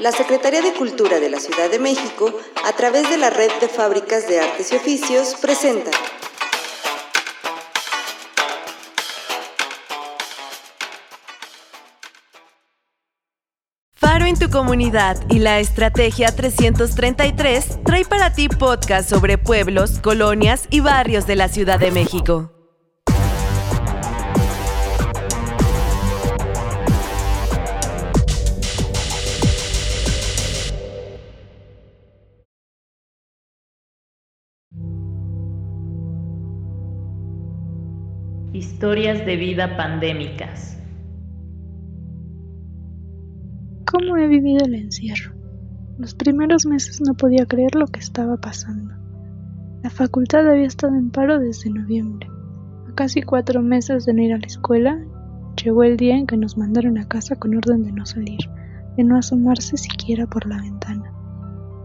La Secretaría de Cultura de la Ciudad de México, a través de la Red de Fábricas de Artes y Oficios, presenta Faro en tu comunidad y la Estrategia 333 trae para ti podcast sobre pueblos, colonias y barrios de la Ciudad de México. Historias de vida pandémicas. ¿Cómo he vivido el encierro? Los primeros meses no podía creer lo que estaba pasando. La facultad había estado en paro desde noviembre. A casi cuatro meses de no ir a la escuela, llegó el día en que nos mandaron a casa con orden de no salir, de no asomarse siquiera por la ventana.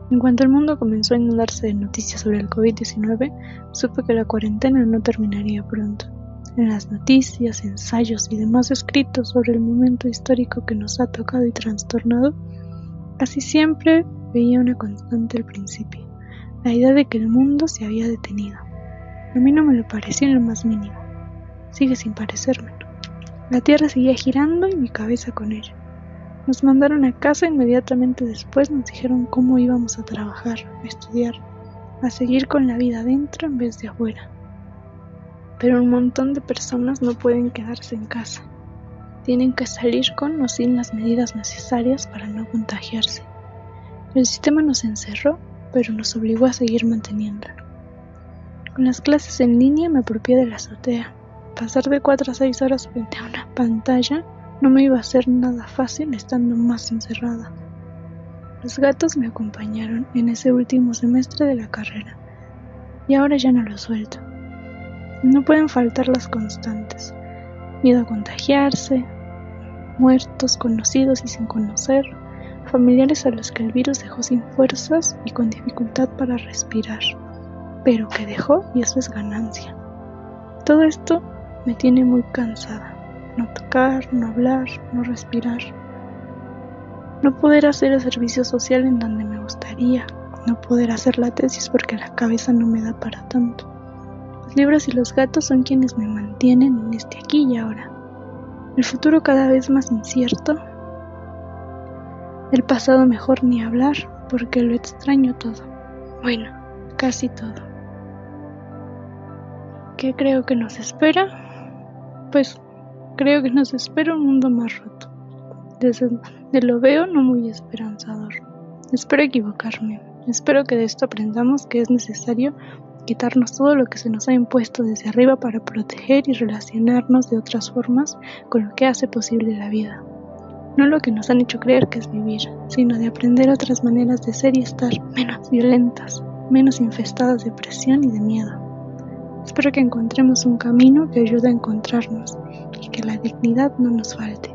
En cuanto el mundo comenzó a inundarse de noticias sobre el COVID-19, supe que la cuarentena no terminaría pronto. En las noticias, ensayos y demás escritos sobre el momento histórico que nos ha tocado y trastornado, casi siempre veía una constante al principio, la idea de que el mundo se había detenido. A mí no me lo pareció en lo más mínimo. Sigue sin parecérmelo. La Tierra seguía girando y mi cabeza con ella. Nos mandaron a casa inmediatamente después nos dijeron cómo íbamos a trabajar, a estudiar, a seguir con la vida adentro en vez de afuera pero un montón de personas no pueden quedarse en casa. Tienen que salir con o sin las medidas necesarias para no contagiarse. El sistema nos encerró, pero nos obligó a seguir manteniéndolo. Con las clases en línea me apropié de la azotea. Pasar de 4 a 6 horas frente a una pantalla no me iba a ser nada fácil estando más encerrada. Los gatos me acompañaron en ese último semestre de la carrera y ahora ya no los suelto. No pueden faltar las constantes. Miedo a contagiarse, muertos conocidos y sin conocer, familiares a los que el virus dejó sin fuerzas y con dificultad para respirar, pero que dejó y eso es ganancia. Todo esto me tiene muy cansada. No tocar, no hablar, no respirar. No poder hacer el servicio social en donde me gustaría. No poder hacer la tesis porque la cabeza no me da para tanto. Los libros y los gatos son quienes me mantienen en este aquí y ahora. El futuro cada vez más incierto. El pasado mejor ni hablar porque lo extraño todo. Bueno, casi todo. ¿Qué creo que nos espera? Pues creo que nos espera un mundo más roto. Desde donde lo veo no muy esperanzador. Espero equivocarme. Espero que de esto aprendamos que es necesario quitarnos todo lo que se nos ha impuesto desde arriba para proteger y relacionarnos de otras formas con lo que hace posible la vida. No lo que nos han hecho creer que es vivir, sino de aprender otras maneras de ser y estar menos violentas, menos infestadas de presión y de miedo. Espero que encontremos un camino que ayude a encontrarnos y que la dignidad no nos falte.